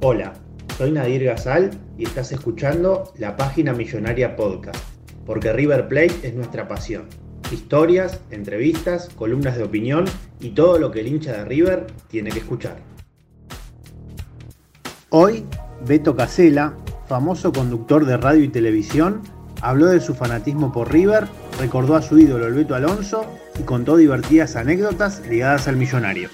Hola, soy Nadir Gazal y estás escuchando la página Millonaria Podcast, porque River Plate es nuestra pasión. Historias, entrevistas, columnas de opinión y todo lo que el hincha de River tiene que escuchar. Hoy, Beto Casela, famoso conductor de radio y televisión, habló de su fanatismo por River, recordó a su ídolo el Beto Alonso y contó divertidas anécdotas ligadas al millonario.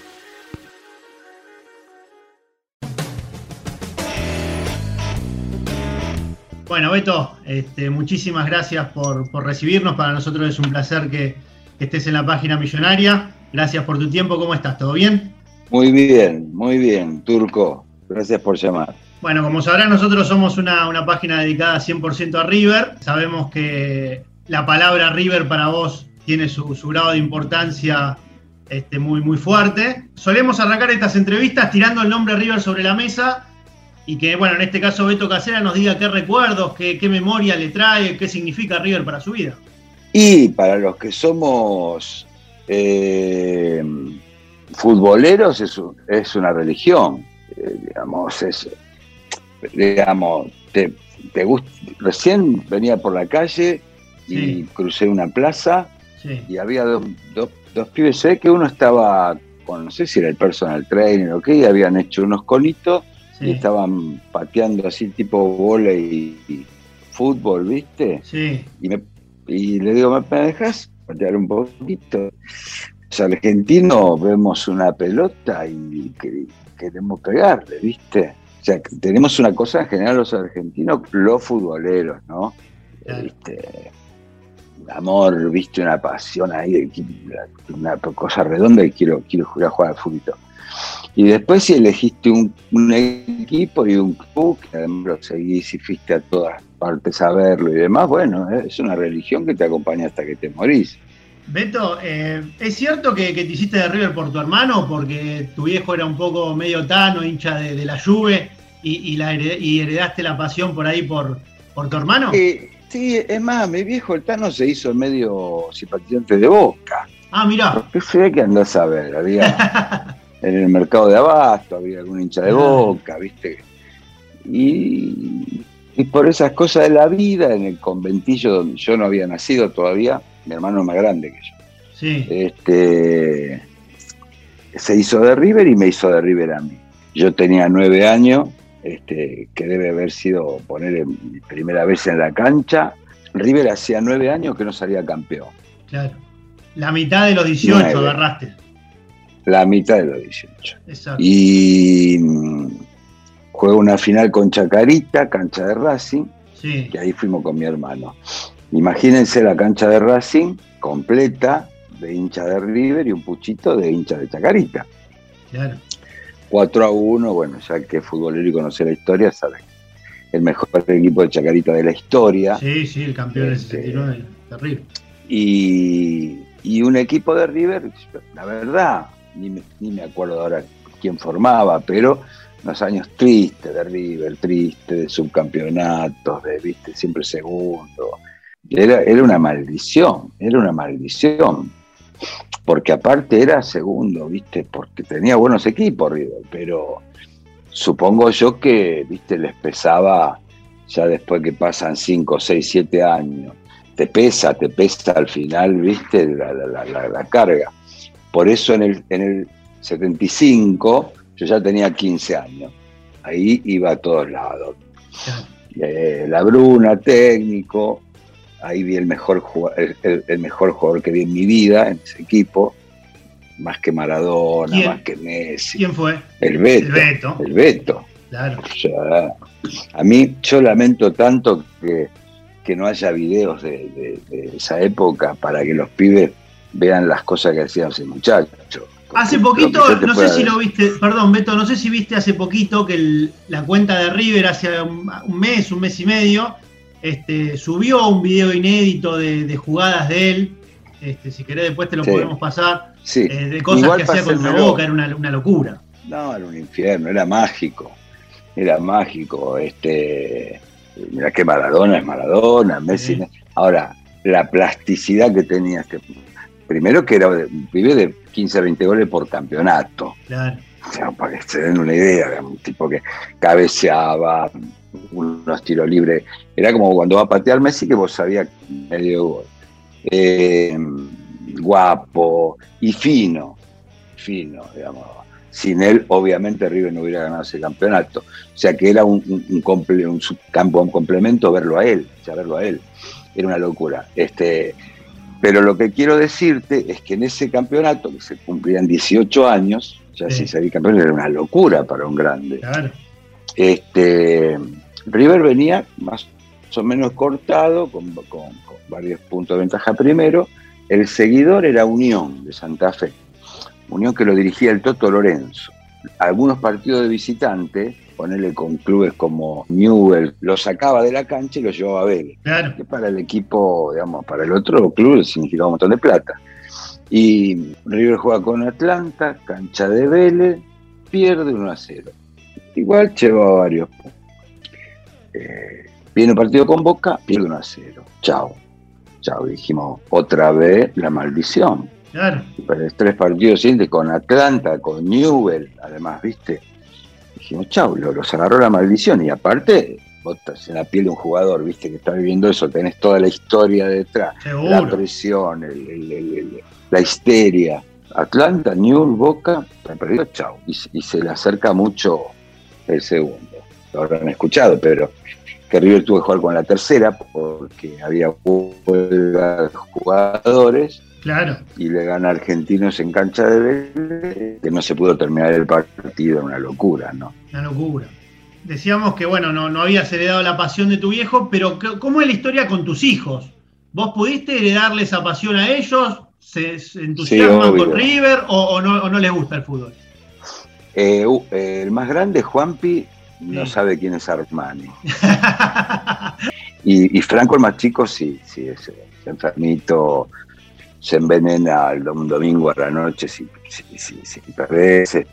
Bueno, Beto, este, muchísimas gracias por, recibirnos. Para nosotros es un placer que, estés en la página millonaria. Gracias por tu tiempo. ¿Cómo estás? ¿Todo bien? Muy bien, muy bien, Turco. Gracias por llamar. Bueno, como sabrán, nosotros somos una, página dedicada 100% a River. Sabemos que la palabra River para vos tiene su, grado de importancia este, muy, muy fuerte. Solemos arrancar estas entrevistas tirando el nombre River sobre la mesa y que, bueno, en este caso Beto Casera nos diga qué recuerdos, qué, memoria le trae, qué significa River para su vida. Y para los que somos eh, futboleros es, una religión, eh, digamos, es, digamos, te, gusta, recién venía por la calle y crucé una plaza y había dos, dos, pibes, sé que uno estaba con, no sé si era el personal trainer o qué, y habían hecho unos y estaban pateando así tipo volei y fútbol, ¿viste? Sí. Y, me, y le digo, ¿me dejas patear un poquito? Los argentinos vemos una pelota y queremos pegarle, ¿viste? O sea, tenemos una cosa en general los argentinos, los futboleros, ¿no? ¿Viste? amor, viste, una pasión ahí, una cosa redonda y quiero, quiero jugar a jugar al fútbol. Y después si elegiste un, equipo y un club, que además lo seguís y fuiste a todas partes a verlo y demás, bueno, es una religión que te acompaña hasta que te morís. Beto, eh, ¿es cierto que, te hiciste de River por tu hermano? Porque tu viejo era un poco medio tano, hincha de, la Juve, y, la heredaste la pasión por ahí por, por tu hermano. sí, es más, mi viejo el tano se hizo medio simpatizante de Boca. Ah, mira. ¿Qué sé que andás a ver? Había... en el mercado de abasto, había algún hincha de boca, ¿viste? Y, por esas cosas de la vida, en el conventillo donde yo no había nacido todavía, mi hermano es más grande que yo. Sí. Este, se hizo de River y me hizo de River a mí. Yo tenía nueve años, este, que debe haber sido poner mi primera vez en la cancha. River hacía nueve años que no salía campeón. Claro. La mitad de los 18 agarraste la mitad de los 18. Y mm, juego una final con Chacarita, cancha de Racing, sí. que ahí fuimos con mi hermano. Imagínense la cancha de Racing completa de hincha de River y un puchito de hincha de Chacarita. Claro. 4 a 1, bueno, ya que es futbolero y conoce la historia, sabe. El mejor equipo de Chacarita de la historia. Sí, sí, el campeón del 69, este, terrible. Y, y un equipo de River, la verdad, ni me, acuerdo ahora quién formaba, pero unos años tristes de River, tristes de subcampeonatos, de, viste, siempre segundo. Era, era una maldición, era una maldición. Porque aparte era segundo, viste, porque tenía buenos equipos River, pero supongo yo que, viste, les pesaba ya después que pasan 5, 6, 7 años. Te pesa, te pesa al final, viste, la, la carga. Por eso en el, en el 75 Yo ya tenía 15 años. Ahí iba a todos lados. Eh, la Bruna, técnico. Ahí vi el mejor, jugador, el, mejor jugador que vi en mi vida en ese equipo. Más que Maradona, más que Messi. ¿Quién fue? El Beto. El Beto. El Beto. Claro. a mí, yo lamento tanto que, que no haya videos de, esa época para que los pibes vean las cosas que hacían ese muchacho. Hace poquito, no sé si lo viste, perdón Beto, no sé si viste hace poquito que la cuenta de River hace un, mes, un mes y medio, este, subió un video inédito de, jugadas de él. Este, si querés después te lo podemos pasar. Eh, de cosas que hacía contra Boca, era una, locura. No, era un infierno, era mágico. Era mágico. Este, mira que Maradona es Maradona, Messi. Ahora, la plasticidad que tenía este primero que era un pibe de 15 a 20 goles por campeonato. Claro. O sea, para que se den una idea, era un tipo que cabeceaba, unos tiros libres. Era como cuando va a patear Messi, que vos sabías medio gol. Eh, guapo y fino, fino, digamos. Sin él, obviamente, River no hubiera ganado ese campeonato. O sea que era un, un, un, campo, un complemento verlo a él, o sea, verlo a él. Era una locura. Este, pero lo que quiero decirte es que en ese campeonato, que se cumplían 18 años, ya si salir campeón era una locura para un grande. Este, River venía más o menos cortado, con, varios puntos de ventaja primero. El seguidor era Unión de Santa Fe. Unión que lo dirigía el Toto Lorenzo. Algunos partidos de visitante ponerle con clubes como Newell, lo sacaba de la cancha y lo llevaba a Vélez. Claro. Que para el equipo, digamos, para el otro club significaba un montón de plata. Y River juega con Atlanta, cancha de Vélez, pierde 1 a 0. Igual llevaba varios. Eh, viene un partido con Boca, pierde 1 a 0. Chao. Chao. Dijimos, otra vez la maldición. Claro. Pero tres partidos siguientes con Atlanta, con Newell, además, ¿viste? Dijimos, chau, los agarró la maldición. Y aparte, vos estás en la piel de un jugador, viste, que está viviendo eso, tenés toda la historia detrás, la presión, la histeria. Atlanta, Newell, Boca, ha perdido, chau. Y, se le acerca mucho el segundo. Lo habrán escuchado, pero que River tuvo que jugar con la tercera porque había jugadores Claro. Y le gana a Argentinos en cancha de Vélez, que no se pudo terminar el partido, una locura, ¿no? Una locura. Decíamos que, bueno, no, no habías heredado la pasión de tu viejo, pero ¿cómo es la historia con tus hijos? ¿Vos pudiste heredarle esa pasión a ellos? ¿Se, entusiasman con River o, no, les gusta el fútbol? Eh, el más grande, Juanpi, no sabe quién es Armani. y, Franco, el más chico, sí, sí, es, es enfermito, se envenena el domingo a la noche si, si, si, Este.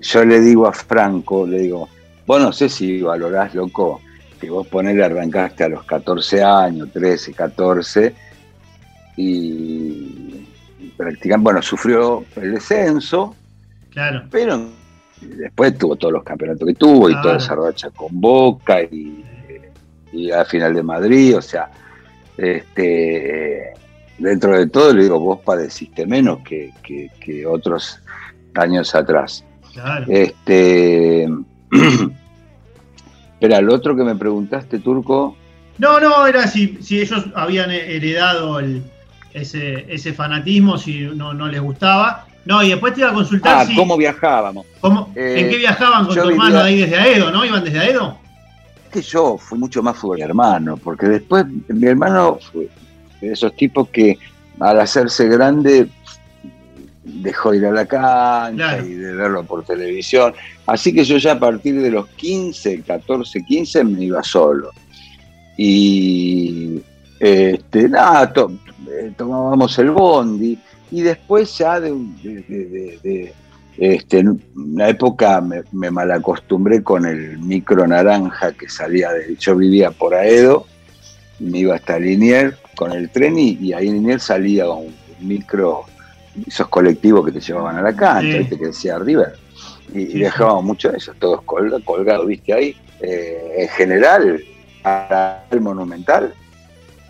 Yo le digo a Franco, le digo, vos no sé si valorás, loco, que vos ponele arrancaste a los 14 años, 13, 14, y practicando, bueno, sufrió el descenso, claro. pero después tuvo todos los campeonatos que tuvo y toda esa racha con Boca y, y a final de Madrid, o sea, este, dentro de todo, le digo, vos padeciste menos que, otros años atrás. Este, Espera, el otro que me preguntaste, Turco. No, no, era si, si ellos habían heredado ese, ese fanatismo, si no, no les gustaba. No, y después te iba a consultar ah, cómo viajábamos. ¿En qué eh, viajaban con tu hermano ahí desde Aedo, no? ¿Iban desde Aedo? Que yo fui mucho más fútbol hermano, porque después mi hermano fue de esos tipos que al hacerse grande dejó de ir a la cancha y de verlo por televisión. Así que yo ya a partir de los 15, 14, 15 me iba solo. Y este, nada, eh, tomábamos el bondi y después ya de, de este, en una época me, me, malacostumbré con el micro naranja que salía de. Yo vivía por Aedo, me iba hasta Linier con el tren y, ahí en Linier salía un, micro, esos colectivos que te llevaban a la cancha, que decía River. Y, dejábamos mucho de eso, todos colgados, viste ahí. Eh, en general, al monumental.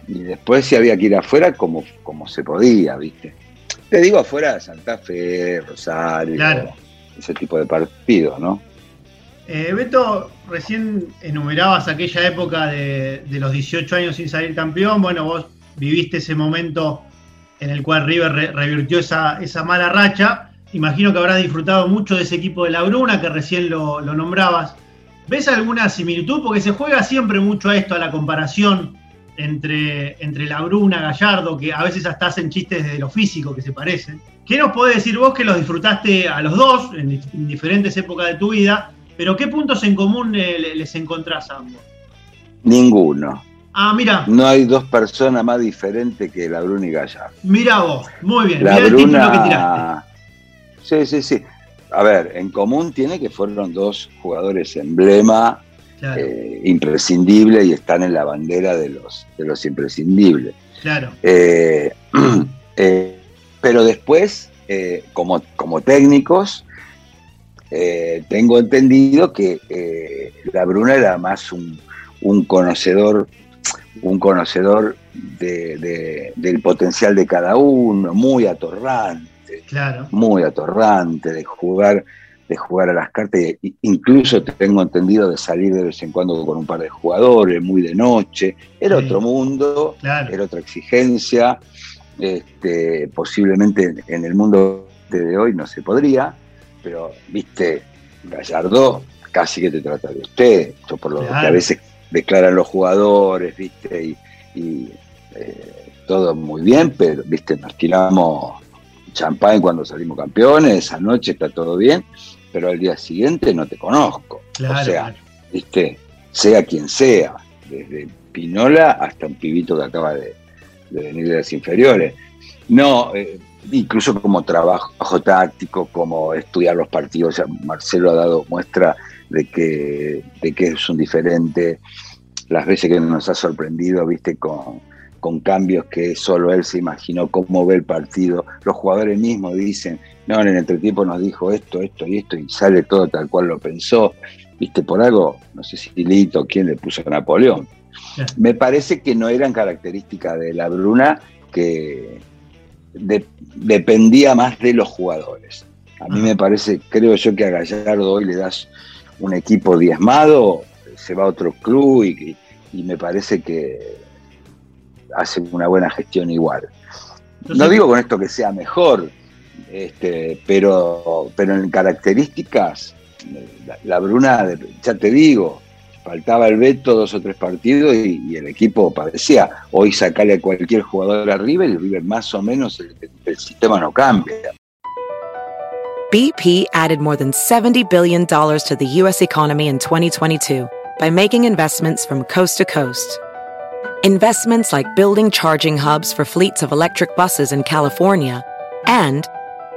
Y después si había que ir afuera como, como se podía, viste Te digo afuera de Santa Fe, Rosario, ese tipo de partidos, ¿no? Eh, Beto, recién enumerabas aquella época de, los 18 años sin salir campeón. Bueno, vos viviste ese momento en el cual River revirtió esa, esa, mala racha. Imagino que habrás disfrutado mucho de ese equipo de la Bruna, que recién lo, lo nombrabas. ¿Ves alguna similitud? Porque se juega siempre mucho a esto, a la comparación entre, entre la Bruna, Gallardo, que a veces hasta hacen chistes desde lo físico que se parecen. ¿Qué nos podés decir vos que los disfrutaste a los dos en, diferentes épocas de tu vida? Pero ¿qué puntos en común les encontrás a ambos? Ninguno. Ah, mira. No hay dos personas más diferentes que la Bruna y Gallardo. Mira vos, muy bien. La Bruna... que tiraste. Sí, sí, sí. A ver, en común tiene que fueron dos jugadores emblema eh, imprescindible y están en la bandera de los, de los imprescindibles. Claro. Eh, eh, pero después, como, como técnicos, tengo entendido que la Bruna era más un, conocedor, un conocedor del potencial de cada uno, muy atorrante, claro. muy atorrante, de jugar de jugar a las cartas, incluso tengo entendido de salir de vez en cuando con un par de jugadores, muy de noche, era otro mundo, era otra exigencia, este, posiblemente en el mundo de hoy no se podría, pero viste, Gallardo casi que te trata de usted, por lo que a veces declaran los jugadores, viste, y, eh, todo muy bien, pero viste, nos tiramos champán cuando salimos campeones, esa noche está todo bien, pero al día siguiente no te conozco. o sea, ¿viste? sea quien sea, desde Pinola hasta un pibito que acaba de, venir de las inferiores. No, eh, incluso como trabajo táctico, como estudiar los partidos. Marcelo ha dado muestra de que, de que es un diferente. Las veces que nos ha sorprendido, viste, con, con cambios que solo él se imaginó cómo ve el partido. Los jugadores mismos dicen, no, en el entretiempo nos dijo esto, esto y esto, y sale todo tal cual lo pensó. Viste, por algo, no sé si Lito, quién le puso a Napoleón. Me parece que no eran características de la Bruna, que dependía más de los jugadores. A mí me parece, creo yo que a Gallardo hoy le das un equipo diezmado, se va a otro club y, y me parece que hace una buena gestión igual. No digo con esto que sea mejor, este, pero, pero en características, la, Bruna, ya te digo, faltaba el veto dos o tres partidos y, el equipo parecía. Hoy sacarle a cualquier jugador arriba y el River más o menos el, el sistema no cambia. BP added more than $70 billion to the U.S. economy in 2022 by making investments from coast to coast. Investments like building charging hubs for fleets of electric buses in California and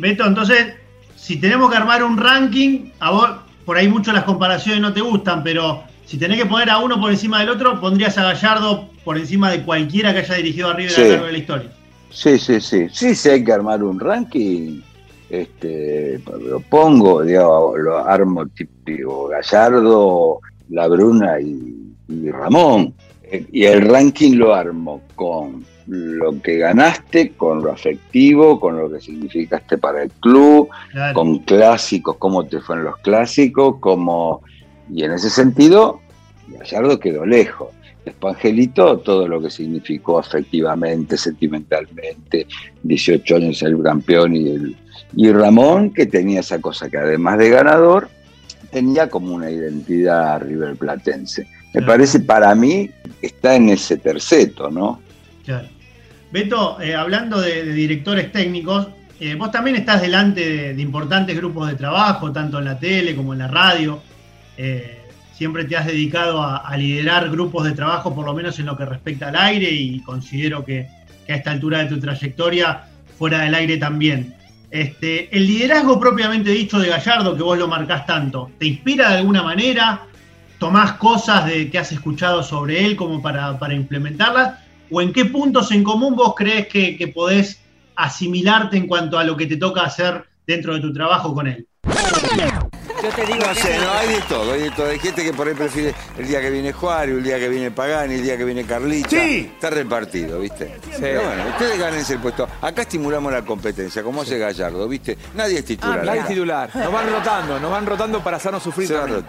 Beto, entonces, si tenemos que armar un ranking, a vos por ahí mucho las comparaciones no te gustan, pero si tenés que poner a uno por encima del otro, pondrías a Gallardo por encima de cualquiera que haya dirigido a River Sí. a lo largo de la historia. Sí, sí, sí. Sí, sí hay que armar un ranking. Este, lo pongo, digo, lo armo tipo Gallardo, La Bruna y, y Ramón. Eh, Y el ranking lo armo con lo que ganaste, con lo afectivo, con lo que significaste para el club, Claro. con clásicos, cómo te fueron los clásicos, como y en ese sentido, Gallardo quedó lejos. Después Angelito, todo lo que significó afectivamente, sentimentalmente, 18 años ser campeón y, el, y Ramón, que tenía esa cosa que además de ganador, tenía como una identidad riverplatense. Me Claro. parece, para mí, está en ese terceto, ¿no? Claro. Beto, eh, hablando de, directores técnicos, eh, vos también estás delante de, importantes grupos de trabajo, tanto en la tele como en la radio. Eh, siempre te has dedicado a, liderar grupos de trabajo, por lo menos en lo que respecta al aire, y considero que, a esta altura de tu trayectoria, fuera del aire también. Este, el liderazgo propiamente dicho de Gallardo, que vos lo marcás tanto, ¿te inspira de alguna manera? ¿Tomás cosas que has escuchado sobre él como para implementarlas? ¿O en qué puntos en común vos crees que, que podés asimilarte en cuanto a lo que te toca hacer dentro de tu trabajo con él? Yo te digo No sé, no, hay de todo, hay de todo. Hay gente que por ahí prefiere el día que viene Juárez, el día que viene Pagani, el día que viene Carlita. Sí. Está repartido, ¿viste? Pero bueno, ustedes gánense el puesto. Acá estimulamos la competencia, como hace Gallardo, ¿viste? Nadie es titular. Ah, Nadie acá. es titular. Nos van rotando, nos van rotando para hacernos sufrir Se va a también.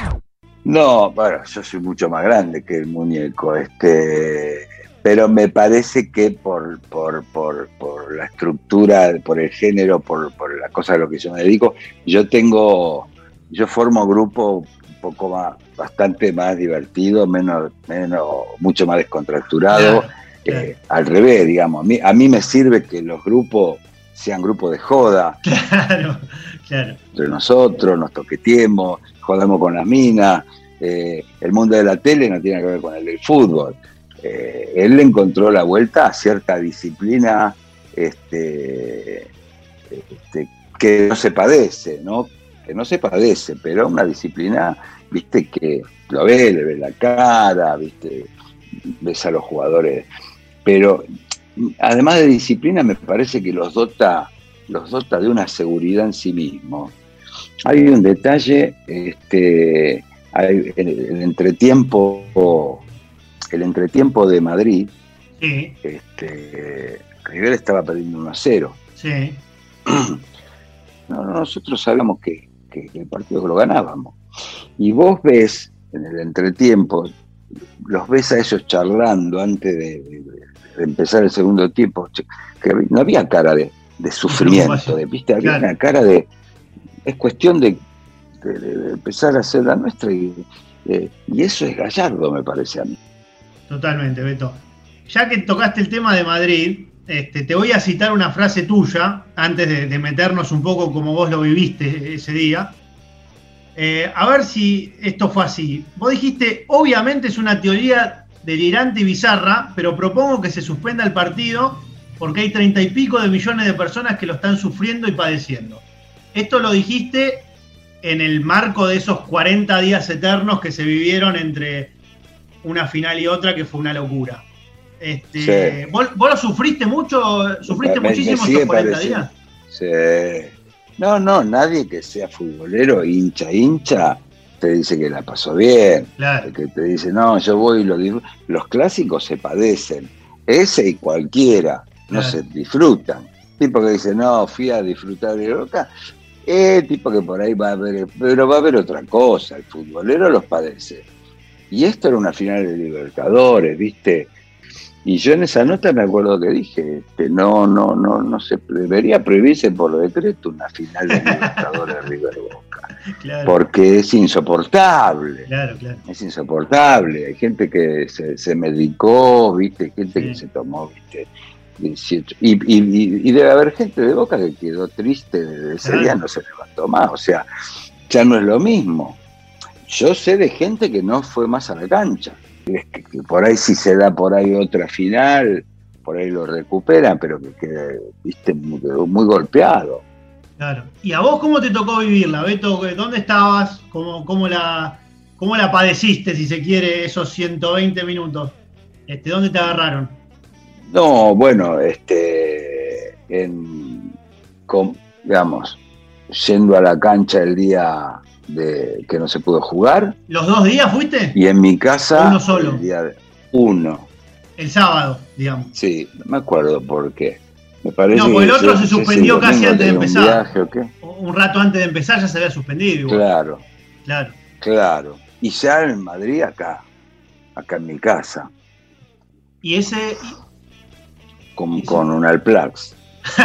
rotar. No, bueno, yo soy mucho más grande que el muñeco, este, pero me parece que por, por, por, por la estructura, por el género, por, por las cosas a lo que yo me dedico, yo tengo, yo formo grupo un poco más, bastante más divertido, menos, menos, mucho más descontracturado, Claro, eh, al revés, digamos, a mí, a mí me sirve que los grupos sean grupos de joda, Claro, claro. entre nosotros, nos toqueteemos, jodamos con las minas. eh, el mundo de la tele no tiene que ver con el del fútbol. Eh, él le encontró la vuelta a cierta disciplina este, este, que no se padece, ¿no? Que no se padece, pero una disciplina, viste, que lo ve, le ve la cara, viste, ves a los jugadores. Pero además de disciplina, me parece que los dota los dota de una seguridad en sí mismos. Hay un detalle, este, hay- el, el entretiempo, el entretiempo de Madrid, Sí, este, River estaba perdiendo 1 a 0. sí. No, no, nosotros sabíamos que, el partido lo ganábamos. Y vos ves en el entretiempo, los ves a ellos charlando antes de empezar el segundo tiempo, que no había cara de, de sufrimiento, de, ¿viste? había Claro. una cara de... Es cuestión de, de- de- de empezar a hacer la nuestra y, eh, y eso es gallardo, me parece a mí. Totalmente, Beto. Ya que tocaste el tema de Madrid, este, te voy a citar una frase tuya, antes de, de meternos un poco como vos lo viviste ese día. Eh, a ver si esto fue así. Vos dijiste, obviamente es una teoría delirante y bizarra, pero propongo que se suspenda el partido porque hay treinta y pico de millones de personas que lo están sufriendo y padeciendo. Esto lo dijiste en el marco de esos 40 días eternos que se vivieron entre una final y otra, que fue una locura. Este, Sí. ¿vos, vos lo sufriste mucho? ¿Sufriste Me- muchísimo estos 40 pareciendo. días? Sí. No, no, nadie que sea futbolero, hincha, hincha, te dice que la pasó bien. Claro, que te dice, no, yo voy y lo disfruto. Los clásicos se padecen, ese y cualquiera, no Claro. se disfrutan. Tipo que dice, no, fui a disfrutar de Boca, eh, tipo que por ahí va a haber, pero va a haber otra cosa, el futbolero los padece. Y esto era una final de Libertadores, ¿viste? Y yo en esa nota me acuerdo que dije, este, no, no, no, no se debería prohibirse por decreto una final de Libertadores River Boca, claro, porque es insoportable. claro, claro. Es insoportable. Hay gente que se, se medicó, ¿viste? Gente que se tomó, ¿viste? 18. Y, y- y- y debe haber gente de boca que quedó triste desde ese día, no se levantó más. O sea, ya no es lo mismo. Yo sé de gente que no fue más a la cancha. es que, que por ahí si se da por ahí otra final, por ahí lo recuperan, pero que queda, viste, muy, quedó muy golpeado. Claro. ¿Y a vos cómo te tocó vivirla, Beto? ¿Dónde estabas? ¿Cómo, cómo la, cómo la padeciste, si se quiere, esos 120 minutos? Este, ¿Dónde te agarraron? No, bueno, este, en, con- digamos, yendo a la cancha el día de que no se pudo jugar ¿Los dos días fuiste? y en mi casa Uno solo. el día de- uno, El sábado, digamos. sí, no me acuerdo por qué. Me parece No, porque el otro se suspendió casi antes de un empezar. viaje o qué. Un rato antes de empezar ya se había suspendido igual. Claro, Claro. claro. Y ya en Madrid acá, acá en mi casa, Y ese. con, con un Alplax.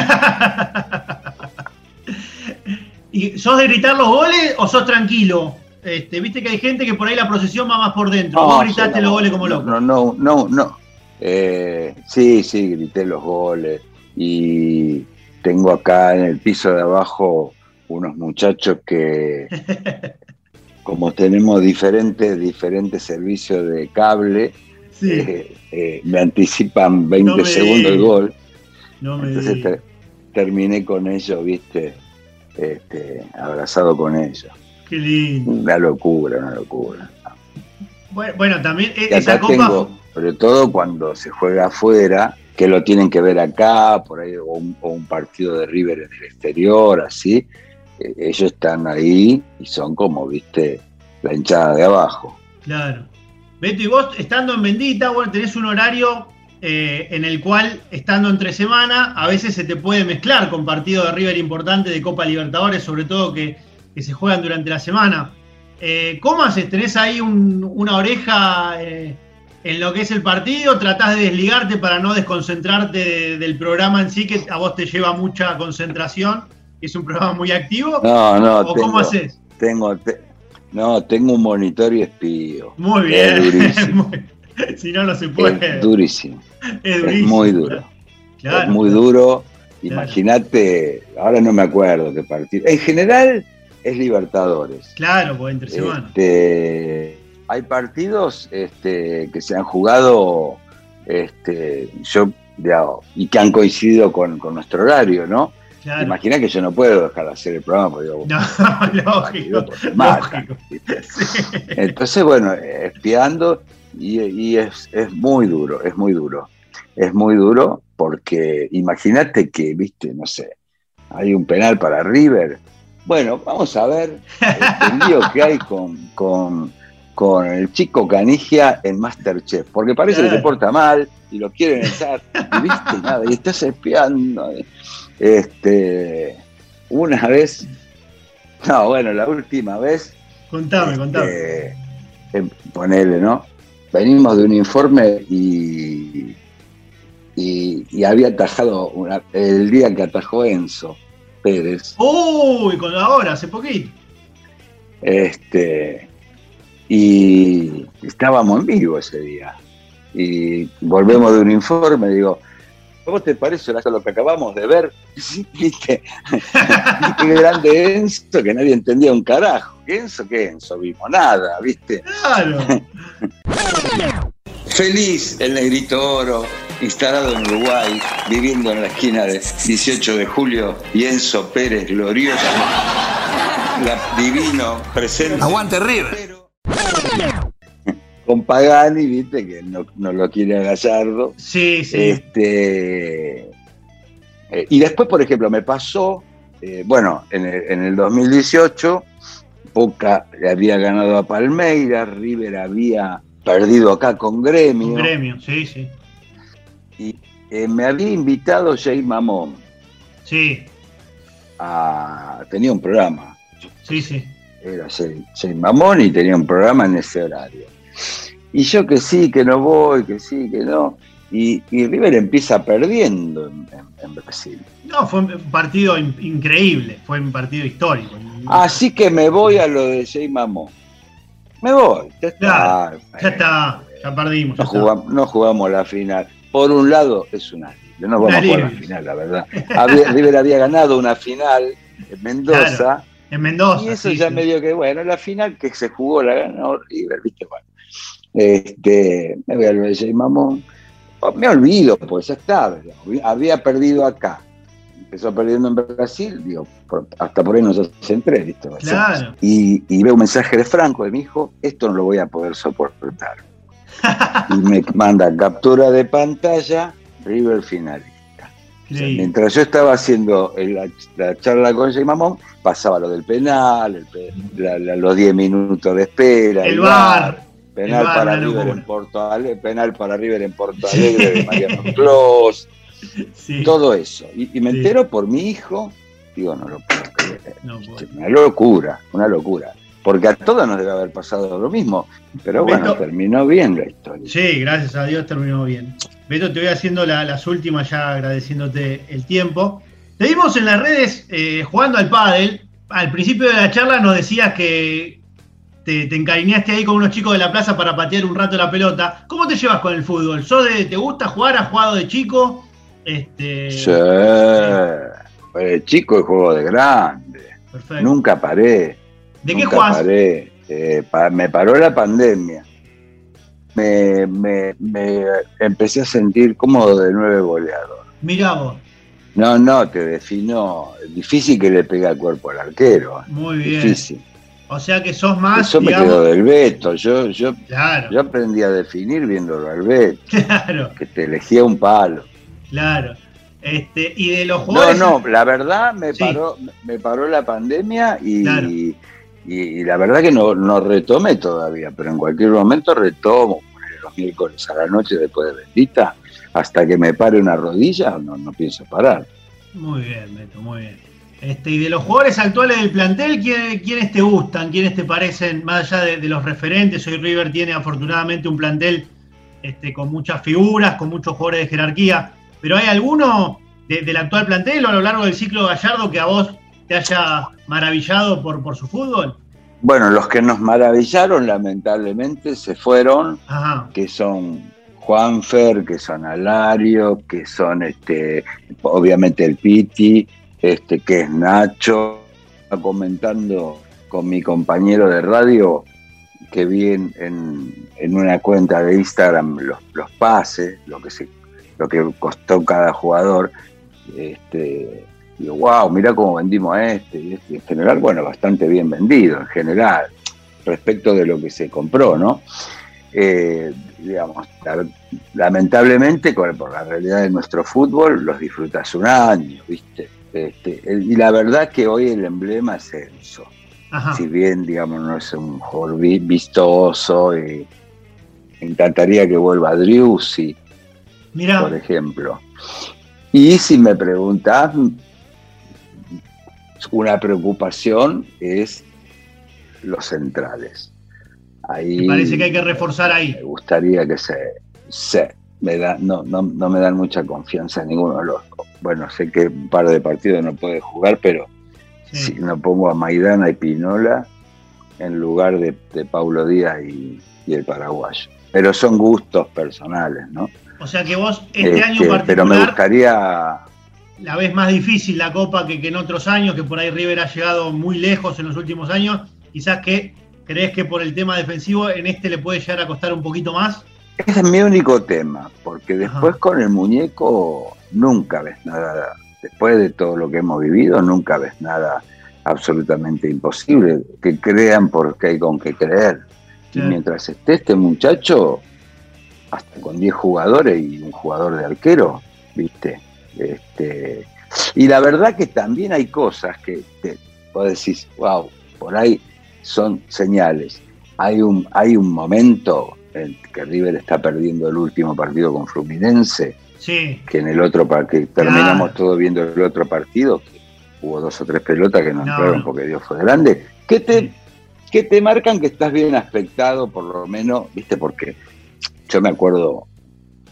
¿Y sos de gritar los goles o sos tranquilo? Este, Viste que hay gente que por ahí la procesión va más por dentro. Vos gritaste los no, goles como no, loco. No, no, no, no. Eh, sí, sí, grité los goles. Y tengo acá en el piso de abajo unos muchachos que, como tenemos diferentes, diferentes servicios de cable, Sí. eh, eh, me anticipan 20 No me segundos el gol. No me Entonces terminé con ellos, viste, este, abrazado con ellos. Qué lindo. Una locura, una locura. Bueno, bueno, también e- esa copa. tengo, sobre todo cuando se juega afuera, que lo tienen que ver acá, por ahí, o un, partido de River en el exterior, así, eh, ellos están ahí y son como, viste, la hinchada de abajo. Claro. Beto, y vos estando en Bendita, bueno, tenés un horario eh, en el cual, estando entre semana, a veces se te puede mezclar con partidos de River importantes de Copa Libertadores, sobre todo que, que se juegan durante la semana. Eh, ¿Cómo haces? ¿Tenés ahí un- una oreja en lo que es el partido? ¿Tratás de desligarte para no desconcentrarte de- del programa en sí, que a vos te lleva mucha concentración? Es un programa muy activo. No, no, ¿O tengo, cómo haces? tengo, te- no, tengo un monitor y espío. Muy Es bien. durísimo. si no, no se puede. Es durísimo. Es Es durísimo. muy duro. Claro. es muy duro. Imagínate, ahora no me acuerdo qué partido. En general es Libertadores. Claro, pues entre semana. Este, hay partidos este, que se han jugado este, yo, y que han coincidido con, con nuestro horario, ¿no? Claro. Imagina que yo no puedo dejar de hacer el programa porque digo, No, lógico. matan, lógico. Entonces, bueno, espiando y, y es, es muy duro, es muy duro. Es muy duro porque imagínate que, viste, no sé, hay un penal para River. Bueno, vamos a ver el lío que hay con, con, con el chico Canigia en Masterchef, porque parece que se porta mal y lo quieren echar, y viste, nada, y estás espiando. Este, una vez, no, bueno, la última vez, Contame, contame. eh, eh, ponele, ¿no? Venimos de un informe y, y, y había atajado una- el día que atajó Enzo Pérez. Uy, con ahora, hace poquito. Este, y estábamos en vivo ese día. Y volvemos de un informe, digo, ¿cómo te parece lo que acabamos de ver? Sí, ¿Viste? Qué grande Enzo, que nadie entendía un carajo. ¿Qué Enzo? ¿Qué Enzo? Vimos nada, ¿viste? Claro. Feliz el negrito oro, instalado en Uruguay, viviendo en la esquina de 18 de julio, y Enzo Pérez glorioso, la- divino, presente. Aguante River. Con Pagani, viste, que no, no lo quiere a Gallardo. Sí, sí. Este, eh, y después, por ejemplo, me pasó, eh, bueno, en el, en el 2018, Boca le había ganado a Palmeiras, River había perdido acá con Gremio. Un gremio, sí, sí. Y eh, me había invitado Jay Mamón. Sí, A, tenía un programa. sí, sí. Era Jay Mamón y tenía un programa en ese horario. Y yo que sí, que no voy, que sí, que no. Y, y River empieza perdiendo en, en- en Brasil. No, fue un partido in- increíble, fue un partido histórico. Así que me voy a lo de Jay Mamón. Me voy. Ya está. Claro, ya está, ya perdimos. No está. jugamos, no jugamos la final. Por un lado, es una. No vamos a jugar la final, la verdad. Había- River había ganado una final en Mendoza. En Mendoza. Y eso sí, ya sí. medio que, bueno, la final que se jugó la ganó River, viste, bueno. Este, me voy al Valle Mamón. Oh, Me olvido, pues ya está. Había perdido acá. Empezó perdiendo en Brasil, digo, por- hasta por ahí nos hacen tres, ¿viste? Claro. Y, y veo un mensaje de Franco, de mi hijo, esto no lo voy a poder soportar. y me manda captura de pantalla, River finalista. O sea, Increíble. mientras yo estaba haciendo la, la charla con Jay Mamón, pasaba lo del penal, el pe- la- la- los 10 minutos de espera, El bar. Penal para River en Porto Alegre, penal para River en Porto Alegre de Mariano Clos, Sí. todo eso. Y, y me Sí. entero por mi hijo, digo, no lo puedo creer. No puedo. Una locura, una locura. Porque a todos nos debe haber pasado lo mismo. Pero bueno, Beto. terminó bien la historia. Sí, gracias a Dios terminó bien. Beto, te voy haciendo la- las últimas ya agradeciéndote el tiempo. Te vimos en las redes eh, jugando al pádel. Al principio de la charla nos decías que te, te encariñaste ahí con unos chicos de la plaza para patear un rato la pelota. ¿Cómo te llevas con el fútbol? ¿Sos de, ¿Te gusta jugar? ¿Has jugado de chico? Este, Sí. Eh, chico y juego de grande. Perfecto. Nunca paré. ¿De qué nunca jugás? paré. Eh, pa- me paró la pandemia. Me, me- me empecé a sentir cómodo de nueve goleador. Mirá vos. No, no, te defino. Difícil que le pegue al cuerpo al arquero. Muy bien. Difícil. O sea que sos más, Eso me quedó del Beto. Yo, yo, Claro, yo aprendí a definir viéndolo al Beto, claro, que te elegía un palo. claro. Este, y de los No, jugadores. no, la verdad me Sí. paró, me paró la pandemia y, Claro. y, y la verdad que no, no retomé todavía, pero en cualquier momento retomo, los miércoles a la noche después de bendita, hasta que me pare una rodilla, no, no pienso parar. Muy bien, Beto, muy bien. Este, y de los jugadores actuales del plantel, ¿quién- ¿quiénes te gustan? ¿Quiénes te parecen, más allá de, de los referentes? Hoy River tiene afortunadamente un plantel este, con muchas figuras, con muchos jugadores de jerarquía. Pero ¿hay alguno de- del actual plantel o a lo largo del ciclo Gallardo que a vos te haya maravillado por, por su fútbol? Bueno, los que nos maravillaron lamentablemente se fueron, Ajá, que son Juanfer, que son Alario, que son este, obviamente el Piti, este, que es Nacho, comentando con mi compañero de radio que vi en, una cuenta de Instagram los, los pases, lo que se, lo que costó cada jugador. Este, digo, wow, mirá cómo vendimos a este y este. En general, bueno, bastante bien vendido, en general, respecto de lo que se compró, ¿no? Eh, digamos, la- lamentablemente, por la realidad de nuestro fútbol, los disfrutas un año, ¿viste? Este, y la verdad que hoy el emblema es Enzo. ajá. Si bien, digamos, no es un jugador vi- vistoso, y me encantaría que vuelva Driussi, Mirá, por ejemplo. Y si me preguntas, una preocupación es los centrales. Ahí me parece que hay que reforzar ahí. me gustaría que se, se me da, no, no, no me dan mucha confianza en ninguno de los. Bueno, sé que un par de partidos no puede jugar, pero Sí. si no pongo a Maidana y Pinola en lugar de, de Paulo Díaz y, y el paraguayo. Pero son gustos personales, ¿no? O sea que vos este año en Este, pero me gustaría la ves más difícil la Copa que, que en otros años, que por ahí River ha llegado muy lejos en los últimos años. Quizás que crees que por el tema defensivo en este le puede llegar a costar un poquito más. Ese es mi único tema, porque después Ajá. con el muñeco nunca ves nada, después de todo lo que hemos vivido, nunca ves nada absolutamente imposible, que crean porque hay con qué creer. Y mientras esté este muchacho, hasta con 10 jugadores y un jugador de arquero, ¿viste? Este, y la verdad que también hay cosas que te, vos decís, wow, por ahí son señales. Hay un, hay un momento en que River está perdiendo el último partido con Fluminense, Sí, que en el otro que terminamos Claro. todos viendo el otro partido, que hubo dos o tres pelotas que no, No, entraron porque Dios fue grande, que te, Sí. que te marcan que estás bien aspectado, por lo menos, ¿viste? Porque yo me acuerdo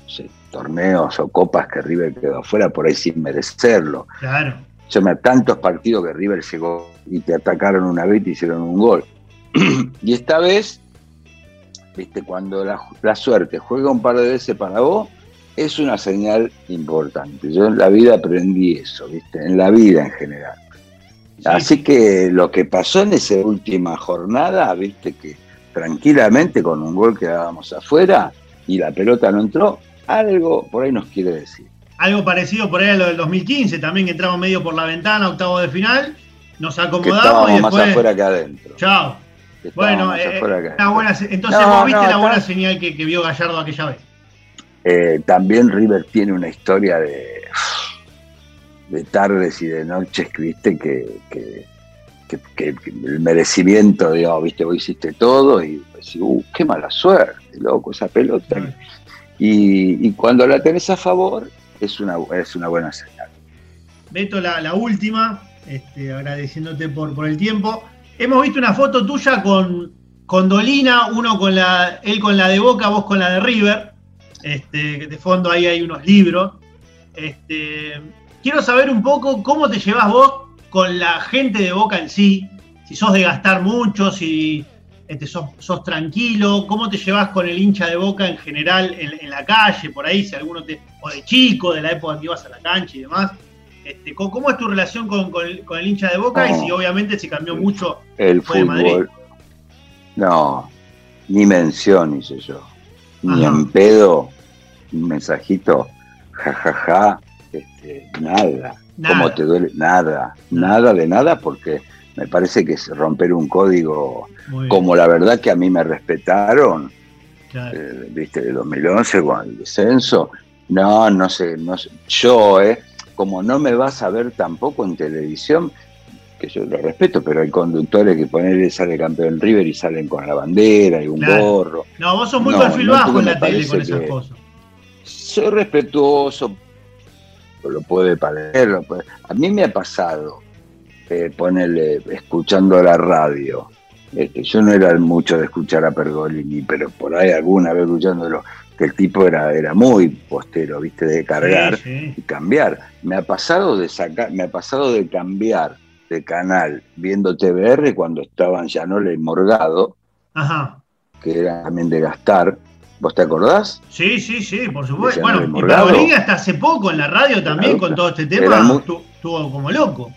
sé, torneos o copas que River quedó afuera por ahí sin merecerlo. claro. Yo me tantos partidos que River llegó y te atacaron una vez y te hicieron un gol. y esta vez, viste, cuando la, la suerte juega un par de veces para vos, es una señal importante. Yo en la vida aprendí eso, viste, en la vida en general. Sí, Así que lo que pasó en esa última jornada, viste que tranquilamente con un gol que dábamos afuera y la pelota no entró, algo por ahí nos quiere decir. Algo parecido por ahí a lo del 2015, también que entramos medio por la ventana, octavo de final, nos acomodamos y después... más afuera que adentro. Chao. Bueno, eh, una buena, entonces vos viste la buena señal que, vio Gallardo aquella vez. Eh, también River tiene una historia de, de tardes y de noches, viste, que, que, el merecimiento, digamos, viste, vos hiciste todo y decís, uh, qué mala suerte, loco, esa pelota. Y, cuando la tenés a favor, es una, es una buena señal. Beto, la, última, este, agradeciéndote por, por el tiempo. Hemos visto una foto tuya con, con Dolina, uno con la, él con la de Boca, vos con la de River. Este, de fondo ahí hay unos libros. Este, quiero saber un poco cómo te llevas vos con la gente de Boca en sí. Si sos de gastar mucho, si este, sos, tranquilo, cómo te llevas con el hincha de Boca en general en, la calle, por ahí, si alguno te. o de chico, de la época que ibas a la cancha y demás. Este, ¿Cómo es tu relación con, el, hincha de Boca y si obviamente se cambió mucho el fútbol? No, ni mención hice yo. Ni en pedo, un mensajito, jajaja, este, nada. ¿Cómo te duele? Nada, nada de nada, porque me parece que es romper un código como la verdad que a mí me respetaron, eh, viste, de 2011 con el descenso. No, no sé, no sé. Yo, eh, como no me vas a ver tampoco en televisión, que yo lo respeto, pero hay conductores que ponerle sale campeón River y salen con la bandera y un gorro. No, vos sos muy perfil bajo en la tele con esas cosas. Soy respetuoso, lo puede parecer. A mí me ha pasado eh, ponerle, escuchando la radio. Este, yo no era mucho de escuchar a Pergolini, pero por ahí alguna vez escuchándolo, que el tipo era, era muy postero, viste, de cargar y cambiar. Me ha pasado de sacar, me ha pasado de cambiar de canal viendo TBR cuando estaban ya no le morgado, que era también de gastar. ¿Vos te acordás? Sí, sí, sí, por supuesto. Bueno, y Pergolini hasta hace poco en la radio también con todo este tema estuvo como loco.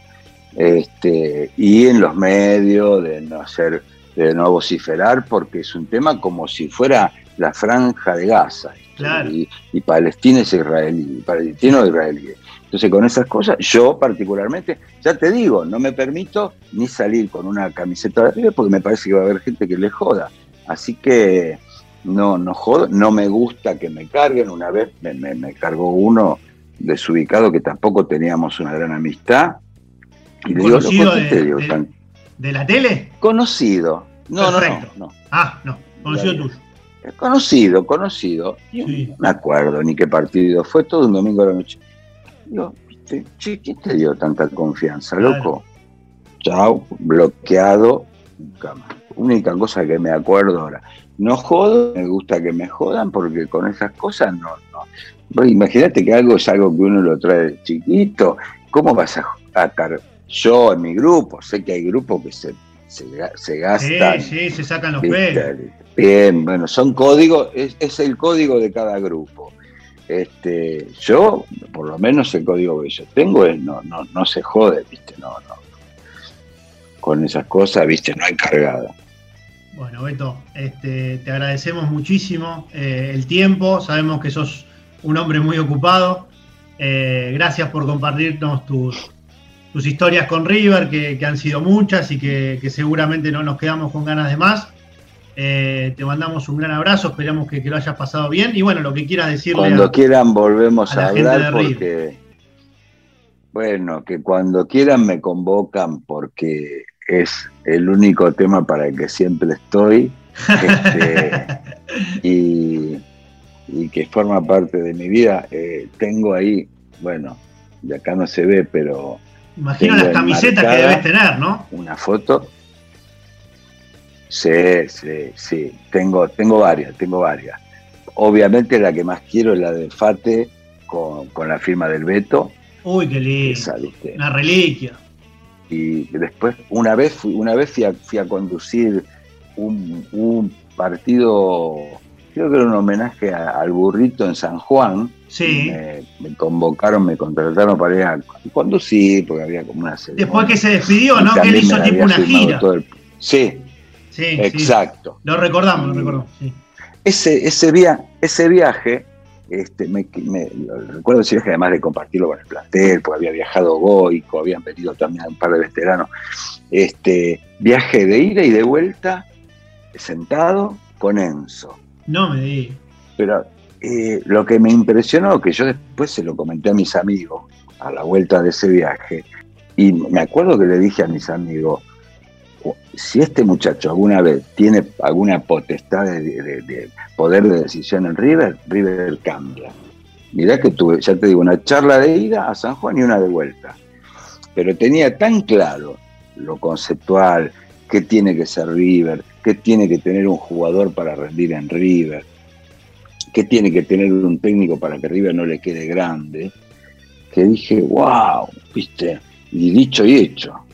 Este, y en los medios, de no hacer, de no vociferar, porque es un tema como si fuera la franja de Gaza. Y, Palestina es israelí, palestino es israelí. Entonces con esas cosas, yo particularmente, ya te digo, no me permito ni salir con una camiseta de arriba porque me parece que va a haber gente que le joda. Así que no, no jodo, no me gusta que me carguen. Una vez me, me cargó uno desubicado que tampoco teníamos una gran amistad. Y le digo, de, la tele? Conocido. No, no, no, Ah, no, conocido tuyo. Conocido, conocido. No me acuerdo ni qué partido. Fue todo un domingo a la noche. Digo, che, ¿quién te dio tanta confianza, loco? Chao, bloqueado. Única cosa que me acuerdo ahora. No jodo, me gusta que me jodan porque con esas cosas no. no. Imagínate que algo es algo que uno lo trae de chiquito. ¿Cómo vas a, a yo en mi grupo? Sé que hay grupos que se, se, gastan. Sí, sí, se sacan los pelos. Bien, bueno, son códigos, es, el código de cada grupo. Este, yo, por lo menos el código que yo tengo es no, no, no se jode, viste, no, no. Con esas cosas, viste, no hay cargada. Bueno, Beto, este, te agradecemos muchísimo eh, el tiempo, sabemos que sos un hombre muy ocupado. Eh, gracias por compartirnos tus, tus historias con River, que, han sido muchas y que, que seguramente no nos quedamos con ganas de más. Eh, te mandamos un gran abrazo, esperamos que, lo hayas pasado bien y bueno, lo que quieras decirle. Cuando quieran volvemos a, hablar porque, bueno, que cuando quieran me convocan porque es el único tema para el que siempre estoy este, y, que forma parte de mi vida. Eh, tengo ahí, bueno, de acá no se ve, pero... Imagino las camisetas que debes tener, ¿no? Una foto Sí, sí, sí. Tengo, tengo varias, tengo varias. Obviamente la que más quiero es la de Fate con, la firma del Beto. Uy, qué lindo. Una reliquia. Y después, una vez fui, una vez fui a, conducir un, partido, creo que era un homenaje al burrito en San Juan. Sí. Me, convocaron, me contrataron para ir a conducir, porque había como una Después que se despidió, ¿no? Que él hizo tipo una gira. sí, Sí, Exacto. Sí. Lo recordamos, lo recordamos. Sí. Ese, ese, via, ese viaje, este, me, me, recuerdo ese viaje además de compartirlo con el plantel, porque había viajado Goico, habían venido también un par de veteranos. Este, viaje de ida y de vuelta, sentado con Enzo. No me di. Pero eh, lo que me impresionó, que yo después se lo comenté a mis amigos a la vuelta de ese viaje, y me acuerdo que le dije a mis amigos, si este muchacho alguna vez tiene alguna potestad de, de, de, poder de decisión en River, River cambia. Mirá que tuve, ya te digo, una charla de ida a San Juan y una de vuelta. Pero tenía tan claro lo conceptual, qué tiene que ser River, qué tiene que tener un jugador para rendir en River, qué tiene que tener un técnico para que River no le quede grande, que dije, wow, viste, y dicho y hecho.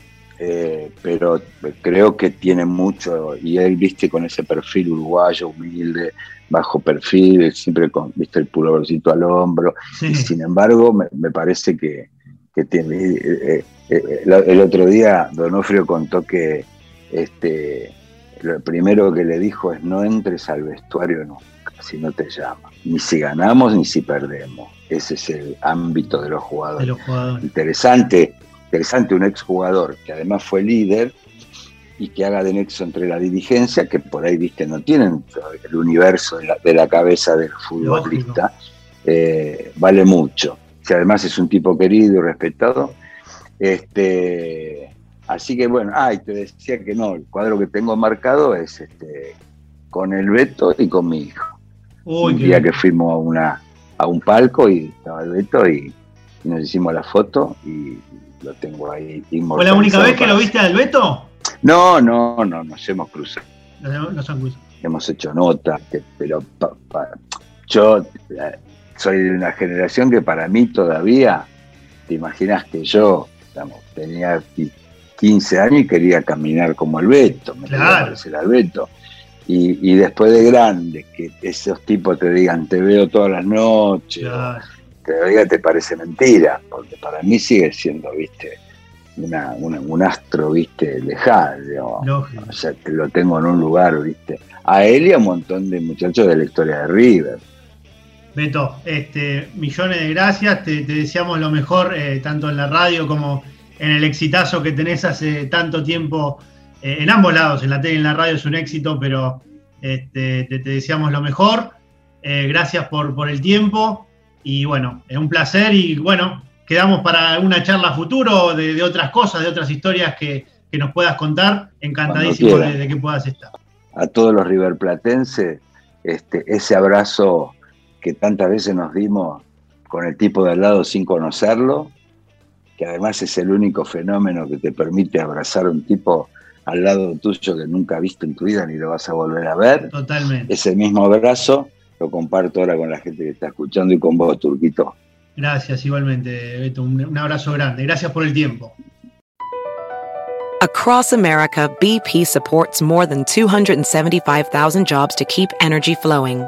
Eh, pero creo que tiene mucho, y él, viste, con ese perfil uruguayo, humilde, bajo perfil, siempre con, viste, el pullovercito al hombro, sí. y sin embargo, me, me parece que, que tiene. Eh, eh, el otro día Donofrio contó que este, lo primero que le dijo es no entres al vestuario nunca, si no te llama. Ni si ganamos ni si perdemos. Ese es el ámbito de los jugadores. De los jugadores. Interesante, interesante un exjugador que además fue líder y que haga de nexo entre la dirigencia, que por ahí, viste, no tienen el universo de la, de la cabeza del futbolista, eh, vale mucho. Que además es un tipo querido y respetado. Este, así que bueno, ah, y te decía que no, el cuadro que tengo marcado es este, con el Beto y con mi hijo. Un día que fuimos a, una, a un palco y estaba el Beto y, y nos hicimos la foto y lo tengo ahí ¿Fue la única vez que lo viste al Beto? No, no, no, nos hemos cruzado. Nos, nos han cruzado. Hemos hecho notas, pero pa, pa, yo eh, soy de una generación que para mí todavía, te imaginas que yo digamos, tenía 15 años y quería caminar como el Beto, me claro. quería parecer al Beto. Y, y, después de grande, que esos tipos te digan, te veo todas las noches, Claro. Te lo diga, te parece mentira, porque para mí sigue siendo, viste, una, una- un astro, viste, lejano. Lógico. o sea, que lo tengo en un lugar, viste, a él y a un montón de muchachos de la historia de River. Beto, este, millones de gracias, te, te deseamos lo mejor, eh, tanto en la radio como en el exitazo que tenés hace tanto tiempo, eh, en ambos lados, en la tele y en la radio es un éxito, pero este, te, te deseamos lo mejor. Eh, gracias por, por el tiempo y bueno, es un placer y bueno, quedamos para una charla futuro de, de otras cosas, de otras historias que, que nos puedas contar. Encantadísimo de, que puedas estar. a todos los riverplatenses este, ese abrazo que tantas veces nos dimos con el tipo de al lado sin conocerlo, que además es el único fenómeno que te permite abrazar a un tipo al lado tuyo que nunca has visto en tu vida ni lo vas a volver a ver. Totalmente. Ese mismo abrazo lo comparto ahora con la gente que está escuchando y con vos, Turquito. Gracias igualmente, Beto. Un, un abrazo grande. Gracias por el tiempo. Across America, BP supports more than 275,000 jobs to keep energy flowing.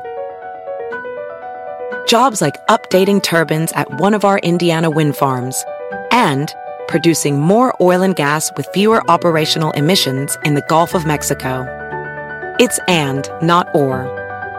Jobs like updating turbines at one of our Indiana wind farms and producing more oil and gas with fewer operational emissions in the Gulf of Mexico. It's and, not or.